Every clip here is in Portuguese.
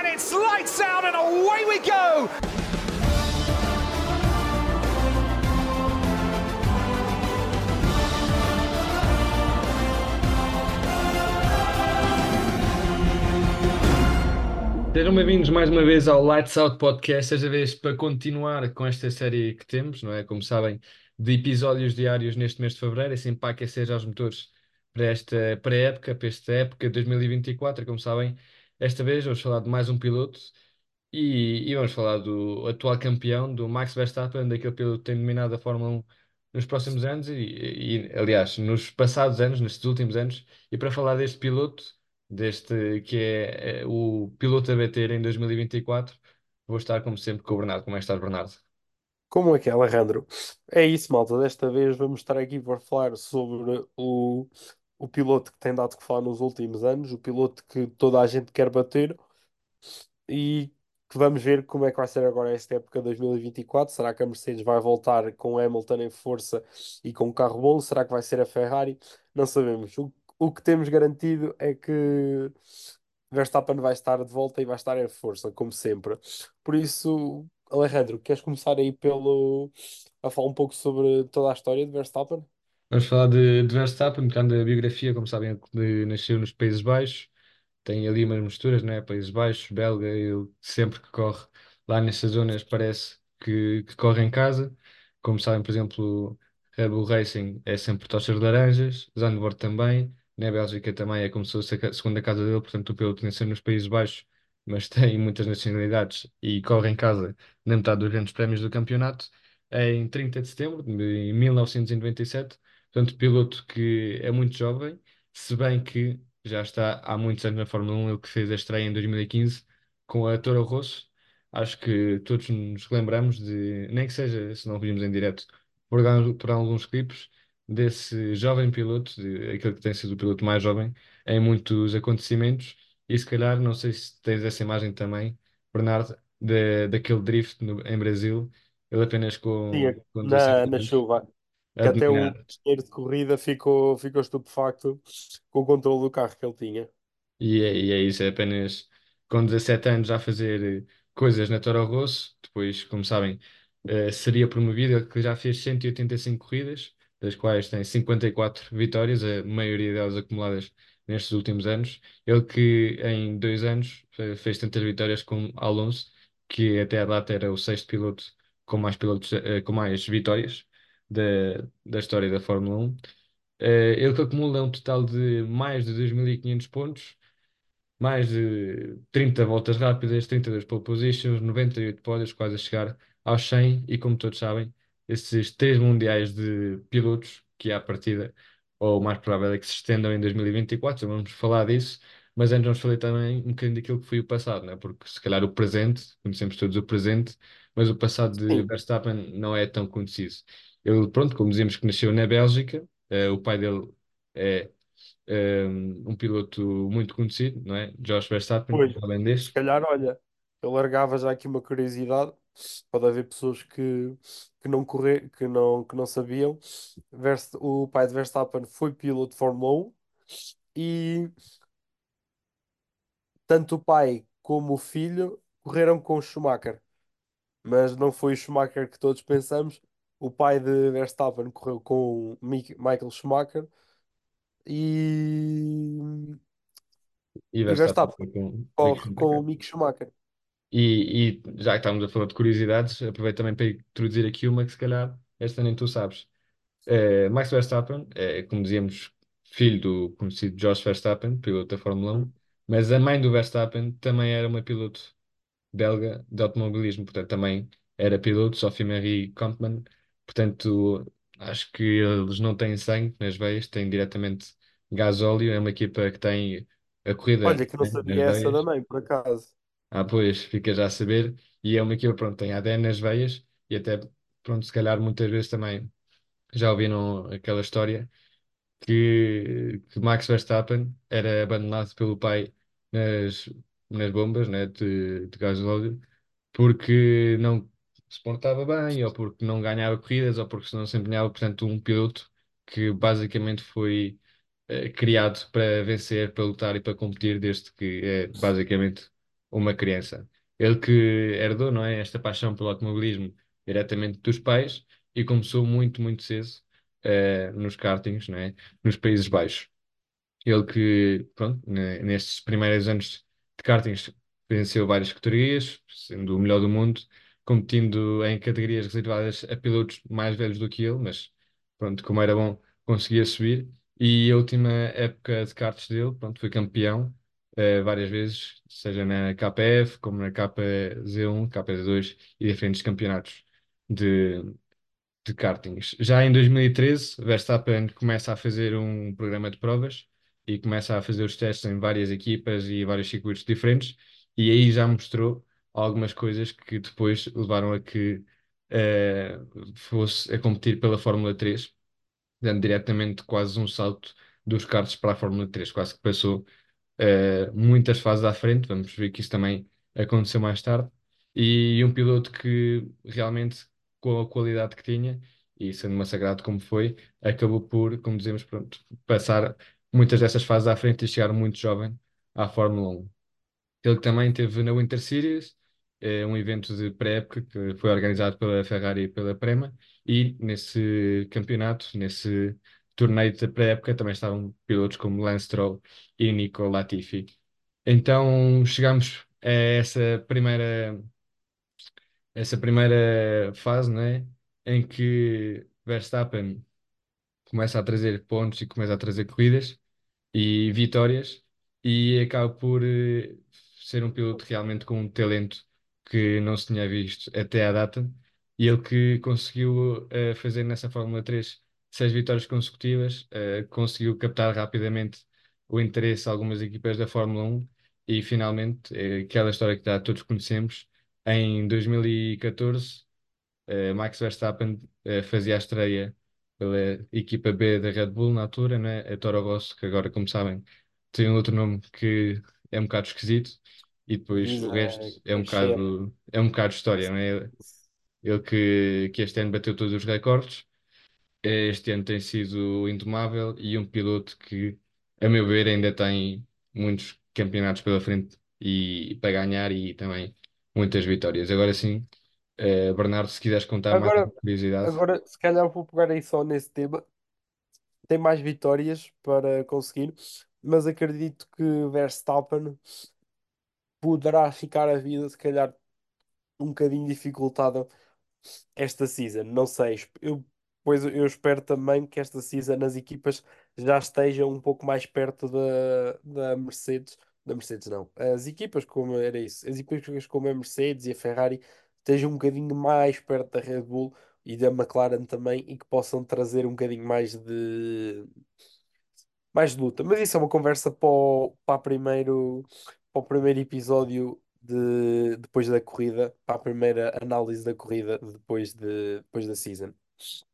and it's lights out and away we go. Sejam bem-vindos mais uma vez ao Lights Out Podcast, desta vez para continuar com esta série que temos, não é? Como sabem, de episódios diários neste mês de fevereiro, assim para aquecer os motores para esta pré-época, para esta época de 2024. Como sabem, esta vez vamos falar de mais um piloto e, e vamos falar do atual campeão, do Max Verstappen, daquele piloto que tem dominado a Fórmula 1 nos próximos anos e, e, aliás, nos passados anos, nestes últimos anos. E para falar deste piloto deste que é, é o piloto a bater em 2024. Vou estar, como sempre, com o Bernardo. Como é que estás, Bernardo? Como é que é, Alejandro? É isso, malta. Desta vez vamos estar aqui para falar sobre o, o piloto que tem dado que falar nos últimos anos, o piloto que toda a gente quer bater e que vamos ver como é que vai ser agora esta época 2024. Será que a Mercedes vai voltar com Hamilton em força e com um carro bom? Será que vai ser a Ferrari? Não sabemos. O, o que temos garantido é que Verstappen vai estar de volta e vai estar em força, como sempre. Por isso, Alejandro, queres começar aí pelo a falar um pouco sobre toda a história de Verstappen? Vamos falar de, de Verstappen, que anda a biografia, como sabem, nasceu nos Países Baixos, tem ali umas misturas, né? Países Baixos, belga, ele sempre que corre lá nessas zonas parece que, que corre em casa. Como sabem, por exemplo, Red Bull Racing é sempre tochas de laranjas, Zandvoort também, na Bélgica também é como se fosse a segunda casa dele, portanto o piloto nasceu nos Países Baixos, mas tem muitas nacionalidades e corre em casa na metade dos grandes prémios do campeonato. É em 30 de setembro de 1997, portanto piloto que é muito jovem, se bem que já está há muitos anos na Fórmula 1, ele que fez a estreia em 2015 com a Toro Rosso. Acho que todos nos lembramos de, nem que seja se não vimos em direto, por, por alguns clipes, desse jovem piloto, de, aquele que tem sido o piloto mais jovem, em muitos acontecimentos. E se calhar, não sei se tens essa imagem também, Bernardo, de, daquele drift no, em Brasil, ele apenas com, Sim, com na, 17 na chuva. Que até o engenheiro de corrida ficou, ficou estupefacto com o controle do carro que ele tinha. E é, e é isso, é apenas com 17 anos a fazer eh, coisas na Toro Rosso. Depois, como sabem, eh, seria promovido. Ele que já fez 185 corridas, das quais tem 54 vitórias, a maioria delas acumuladas nestes últimos anos. Ele que em dois anos fe- fez tantas vitórias como Alonso, que até a data era o sexto piloto com mais, pilotos, eh, com mais vitórias da, da história da Fórmula 1. Eh, ele que acumula um total de mais de 2.500 pontos mais de 30 voltas rápidas, 32 pole positions, 98 pódios, quase a chegar aos 100. E como todos sabem, esses três mundiais de pilotos, que à partida, ou o mais provável é que se estendam em 2024, já vamos falar disso. Mas antes vamos falar também um bocadinho daquilo que foi o passado, né? porque se calhar o presente, conhecemos todos o presente, mas o passado de Verstappen não é tão conhecido. Ele, pronto, como dizemos que nasceu na Bélgica, eh, o pai dele é um, um piloto muito conhecido, não é? Josh Verstappen, pois. Se holandês. calhar, olha, eu largava já aqui uma curiosidade. Pode haver pessoas que, que não correr, que não, que não sabiam. Verst- o pai de Verstappen foi piloto de Fórmula 1 e tanto o pai como o filho correram com o Schumacher. Mas não foi o Schumacher que todos pensamos. O pai de Verstappen correu com Michael Schumacher e, E e Verstappen corre com o Mick Schumacher. E, e já que estamos a falar de curiosidades, aproveito também para introduzir aqui uma que se calhar esta nem tu sabes. Eh, Max Verstappen é, como dizíamos, filho do conhecido Josh Verstappen, piloto da Fórmula 1, mas a mãe do Verstappen também era uma piloto belga de automobilismo, portanto também era piloto, Sophie Marie Kampmann, portanto acho que eles não têm sangue nas veias, têm diretamente gasóleo, é uma equipa que tem a corrida, Olha, que não nas sabia essa veias, mãe, por acaso. ah pois, fica já a saber, e é uma equipa, pronto, tem ADN nas veias, e até, pronto, se calhar muitas vezes também já ouviram aquela história que, que Max Verstappen era abandonado pelo pai nas, nas bombas, né, de, de gasóleo, porque não se portava bem, ou porque não ganhava corridas, ou porque não se empenhava, portanto, um piloto que basicamente foi eh, criado para vencer, para lutar e para competir, desde que é basicamente uma criança. Ele que herdou, não é, esta paixão pelo automobilismo diretamente dos pais e começou muito, muito cedo eh, nos kartings, não é, nos Países Baixos. Ele que, pronto, ne- nestes primeiros anos de kartings venceu várias categorias, sendo o melhor do mundo, competindo em categorias reservadas a pilotos mais velhos do que ele, mas pronto, como era bom, conseguia subir. E a última época de karts dele, pronto, foi campeão eh, várias vezes, seja na KPF, como na KZ1, KZ2 e diferentes campeonatos de, de kartings. Já em 2013, Verstappen começa a fazer um programa de provas e começa a fazer os testes em várias equipas e vários circuitos diferentes, e aí já mostrou algumas coisas que depois levaram a que eh, fosse a competir pela Fórmula 3, dando diretamente quase um salto dos karts para a Fórmula 3, quase que passou eh, muitas fases à frente, vamos ver que isso também aconteceu mais tarde, e um piloto que realmente, com a qualidade que tinha, e sendo massacrado como foi, acabou por, como dizemos, pronto, passar muitas dessas fases à frente e chegar muito jovem à Fórmula 1. Ele também teve na Winter Series, eh, um evento de pré-época que foi organizado pela Ferrari e pela Prema, e nesse campeonato, nesse torneio de pré-época, também estavam pilotos como Lance Stroll e Nico Latifi. Então chegamos a essa primeira, essa primeira fase, né, em que Verstappen começa a trazer pontos e começa a trazer corridas e vitórias e acaba por eh, ser um piloto realmente com um talento que não se tinha visto até à data e ele que conseguiu eh, fazer nessa Fórmula 3 seis vitórias consecutivas, eh, conseguiu captar rapidamente o interesse de algumas equipas da Fórmula 1 e finalmente, eh, aquela história que já todos conhecemos, em 2014 eh, Max Verstappen fazia a estreia pela equipa B da Red Bull na altura, né? A Toro Rosso, que agora, como sabem, tem outro nome que é um bocado esquisito, e depois o resto é um Michel. bocado, é um bocado história, não é? Ele que, que este ano bateu todos os recordes, este ano tem sido indomável e um piloto que, a meu ver, ainda tem muitos campeonatos pela frente e para ganhar e também muitas vitórias. Agora sim, eh, Bernardo, se quiseres contar mais Agora, uma curiosidade. agora, se calhar vou pegar aí só nesse tema. Tem mais vitórias para conseguir, mas acredito que Verstappen poderá ficar a vida, se calhar, um bocadinho dificultada esta season. Não sei, eu, pois eu espero também que esta season as equipas já estejam um pouco mais perto da, da Mercedes. Da Mercedes, não. As equipas como era isso, as equipas como a Mercedes e a Ferrari estejam um bocadinho mais perto da Red Bull e da McLaren também e que possam trazer um bocadinho mais de mais de luta. Mas isso é uma conversa para o, para primeiro, para o primeiro episódio de, depois da corrida, para a primeira análise da corrida depois, de, depois da season.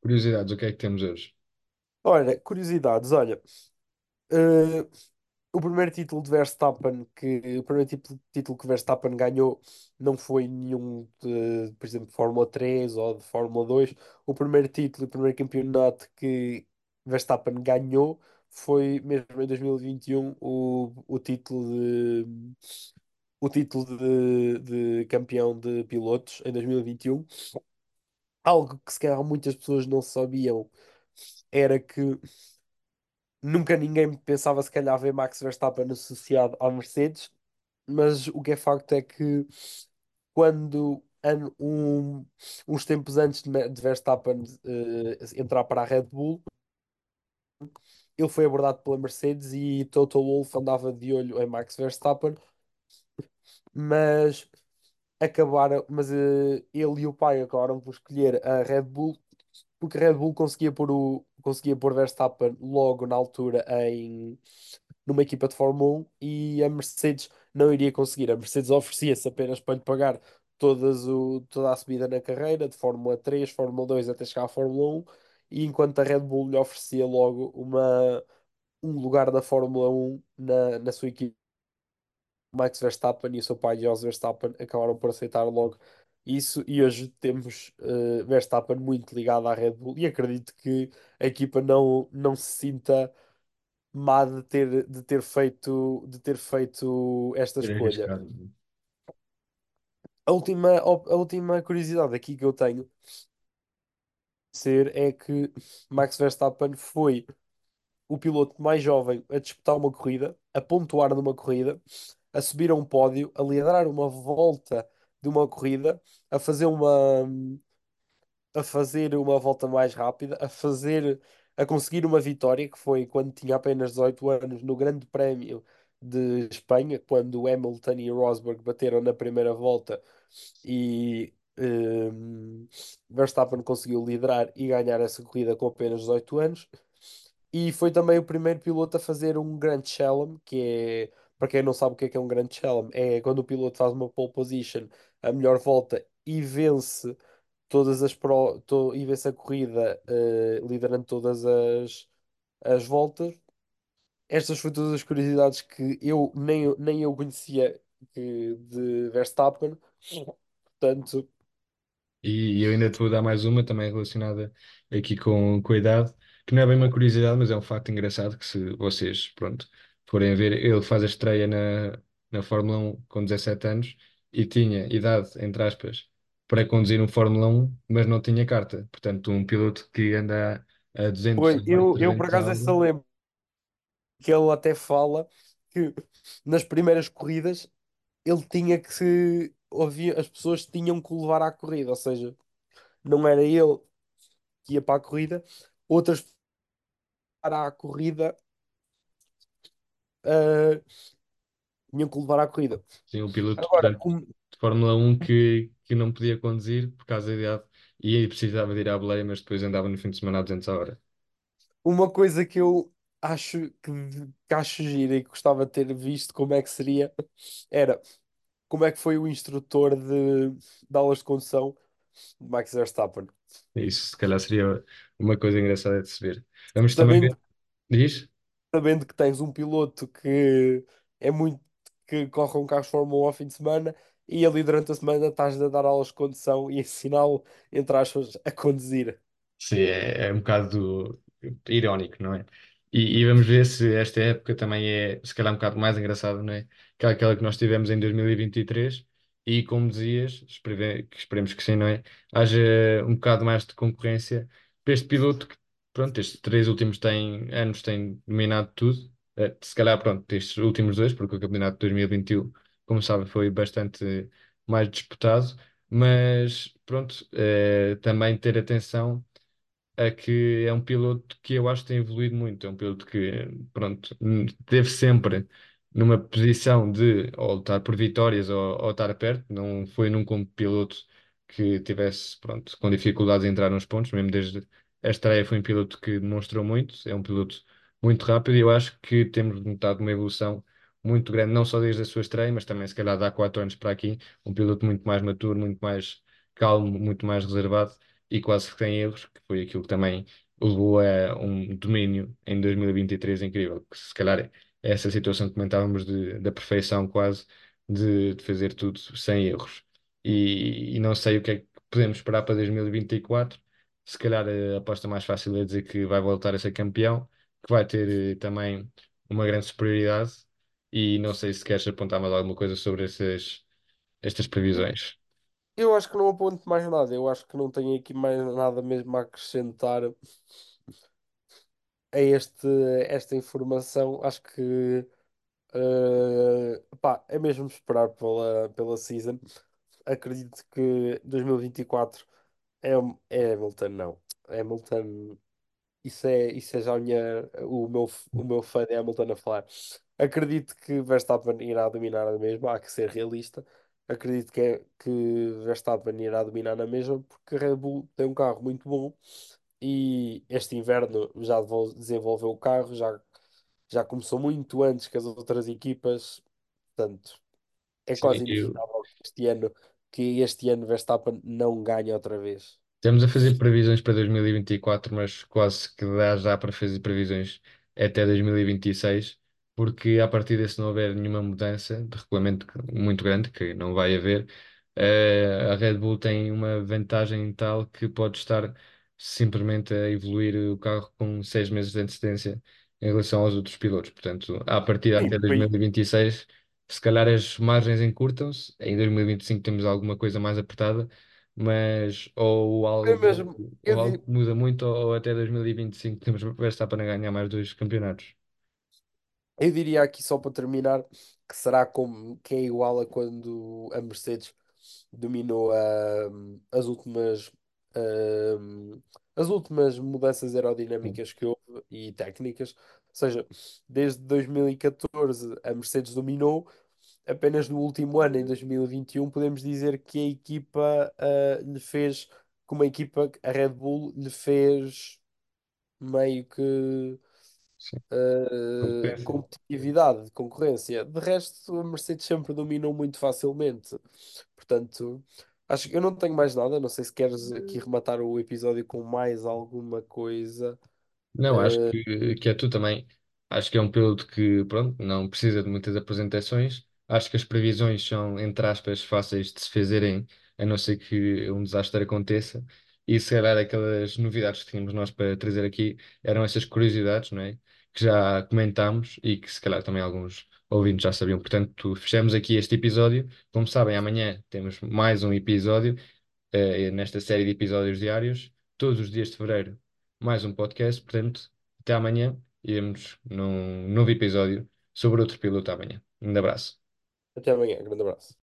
Curiosidades, o que é que temos hoje? Olha, curiosidades, olha. eh, o primeiro título de Verstappen que o primeiro título, título que Verstappen ganhou não foi nenhum de, por exemplo, de Fórmula 3 ou de Fórmula 2. O primeiro título e o primeiro campeonato que Verstappen ganhou foi mesmo em 2021 o, o título de o título de, de campeão de pilotos em 2021. Algo que se calhar muitas pessoas não sabiam era que nunca ninguém pensava se calhar ver Max Verstappen associado à Mercedes, mas o que é facto é que quando an- um- uns tempos antes de Verstappen eh, entrar para a Red Bull, ele foi abordado pela Mercedes e Toto Wolff andava de olho em Max Verstappen, mas acabaram, mas eh, ele e o pai acabaram por escolher a Red Bull porque a Red Bull conseguia pôr o conseguia pôr Verstappen logo na altura em numa equipa de Fórmula 1 e a Mercedes não iria conseguir. A Mercedes oferecia-se apenas para lhe pagar todas o, toda a subida na carreira, de Fórmula 3, Fórmula 2 até chegar à Fórmula 1, e enquanto a Red Bull lhe oferecia logo uma, um lugar da Fórmula 1 na, na sua equipe, Max Verstappen e o seu pai Jos Verstappen acabaram por aceitar logo isso, e hoje temos eh, Verstappen muito ligado à Red Bull, e acredito que a equipa não, não se sinta má de ter, de ter feito, de ter feito esta escolha. arriscado. A última, a última curiosidade aqui que eu tenho ser é que Max Verstappen foi o piloto mais jovem a disputar uma corrida, a pontuar numa corrida, a subir a um pódio, a liderar uma volta de uma corrida, a fazer uma a fazer uma volta mais rápida, a fazer a conseguir uma vitória que foi quando tinha apenas 18 anos no Grande Prémio de Espanha, quando Hamilton e Rosberg bateram na primeira volta e hum, Verstappen conseguiu liderar e ganhar essa corrida com apenas 18 anos. E foi também o primeiro piloto a fazer um Grand Slalom, que é, para quem não sabe o que é que é um Grand Slalom, é quando o piloto faz uma pole position, a melhor volta e vence todas as pro, to, e vence a corrida, eh, liderando todas as, as voltas. Estas foram todas as curiosidades que eu nem, nem eu conhecia que, de Verstappen. Portanto, E eu ainda te vou dar mais uma, também relacionada aqui com, com a idade, que não é bem uma curiosidade, mas é um facto engraçado que se vocês, pronto, forem ver, ele faz a estreia na, na Fórmula 1 com 17 anos e tinha idade, entre aspas, para conduzir um Fórmula 1, mas não tinha carta. Portanto, um piloto que anda a 200, foi, eu, eu por 300 acaso essa lembro que ele até fala que nas primeiras corridas ele tinha que se ouvia, as pessoas tinham que o levar à corrida, ou seja, não era ele que ia para a corrida, outras para a corrida ah, tinham que o levar à corrida. tinha um piloto, Agora, portanto, um- de Fórmula 1 que, que não podia conduzir por causa da idade e aí precisava de ir à boleia, mas depois andava no fim de semana a 200 a hora. uma coisa que eu acho que, que acho gira e gostava de ter visto como é que seria era como é que foi o instrutor de, de aulas de condução de Max Verstappen. Isso, se calhar seria uma coisa engraçada de se ver. Vamos também Sabendo, ver. Diz? sabendo que tens um piloto que é muito que corre um carro de Fórmula 1 ao fim de semana e ali durante a semana estás a dar aulas de condução e ensiná-lo, entre aspas, a conduzir. Sim, é, é um bocado irónico, não é? E, e vamos ver se esta época também é, se calhar, um bocado mais engraçada, não é? Que aquela que nós tivemos em 2023. E, como dizias, espere- que esperemos que sim, não é? Haja um bocado mais de concorrência para este piloto que, pronto, estes três últimos têm, anos tem dominado tudo. Eh, se calhar, pronto, estes últimos dois, porque o campeonato de 2021, como sabe, foi bastante mais disputado. Mas, pronto, eh, também ter atenção é que é um piloto que eu acho que tem evoluído muito. É um piloto que, pronto, esteve sempre numa posição de ou lutar por vitórias ou, ou estar perto. Não foi nunca um piloto que tivesse, pronto, com dificuldades em entrar nos pontos. Mesmo desde a estreia foi um piloto que demonstrou muito. É um piloto muito rápido e eu acho que temos notado uma evolução muito grande, não só desde a sua estreia, mas também se calhar de há quatro anos para aqui. Um piloto muito mais maturo, muito mais calmo, muito mais reservado e quase sem erros, que foi aquilo que também levou a um domínio em 2023 incrível. Que se calhar é essa situação que comentávamos de, da perfeição quase, de, de fazer tudo sem erros. E, e não sei o que é que podemos esperar para 2024. Se calhar a aposta mais fácil é dizer que vai voltar a ser campeão, que vai ter eh, também uma grande superioridade. E não sei se queres apontar mais alguma coisa sobre essas, estas previsões. Eu acho que não aponto mais nada, eu acho que não tenho aqui mais nada mesmo a acrescentar a este, esta informação. Acho que eh, pá, é mesmo esperar pela, pela season. Acredito que 2024 é, é Hamilton, não. Hamilton, isso é, isso é já a minha, o meu, o meu fã de Hamilton a falar. Acredito que Verstappen irá dominar a mesma, há que ser realista. Acredito que, é, que Verstappen irá dominar na mesma, porque a Red Bull tem um carro muito bom e este inverno já desenvolveu o carro, já, já começou muito antes que as outras equipas, portanto, é Sim, quase inevitável que este ano, que este ano Verstappen não ganhe outra vez. Estamos a fazer previsões para 2024, mas quase que dá já para fazer previsões até 2026, porque a partir de se não houver nenhuma mudança de regulamento muito grande, que não vai haver, eh, a Red Bull tem uma vantagem tal que pode estar simplesmente a evoluir o carro com seis meses de antecedência em relação aos outros pilotos. Portanto, a partir E até depois, 2026 se calhar as margens encurtam-se, em 2025 temos alguma coisa mais apertada, mas ou É algo, mesmo, eu, ou algo di- que muda muito, ou até 2025 temos Verstappen a ganhar mais dois campeonatos. Eu diria aqui só para terminar que será como que é igual a quando a Mercedes dominou a- as últimas ahm, as últimas mudanças aerodinâmicas que houve e técnicas. Ou seja, desde 2014 a Mercedes dominou, apenas no último ano, em 2021, podemos dizer que a equipa ah, lhe fez, como a equipa, a Red Bull lhe fez meio que. Uh, competitividade, de concorrência. De resto, a Mercedes sempre dominou muito facilmente. Portanto, acho que eu não tenho mais nada. Não sei se queres aqui rematar o episódio com mais alguma coisa. Não, acho Uh, que, que é tu também. Acho que é um piloto que, pronto, não precisa de muitas apresentações. Acho que as previsões são, entre aspas, fáceis de se fazerem, a não ser que um desastre aconteça. E se calhar aquelas novidades que tínhamos nós para trazer aqui eram essas curiosidades, não é? Que já comentámos e que se calhar também alguns ouvintes já sabiam. Portanto, fechamos aqui este episódio. Como sabem, amanhã temos mais um episódio eh, nesta série de episódios diários, todos os dias de fevereiro, mais um podcast. Portanto, até amanhã e vemos num novo episódio sobre outro piloto amanhã. Um abraço. até amanhã. Grande abraço.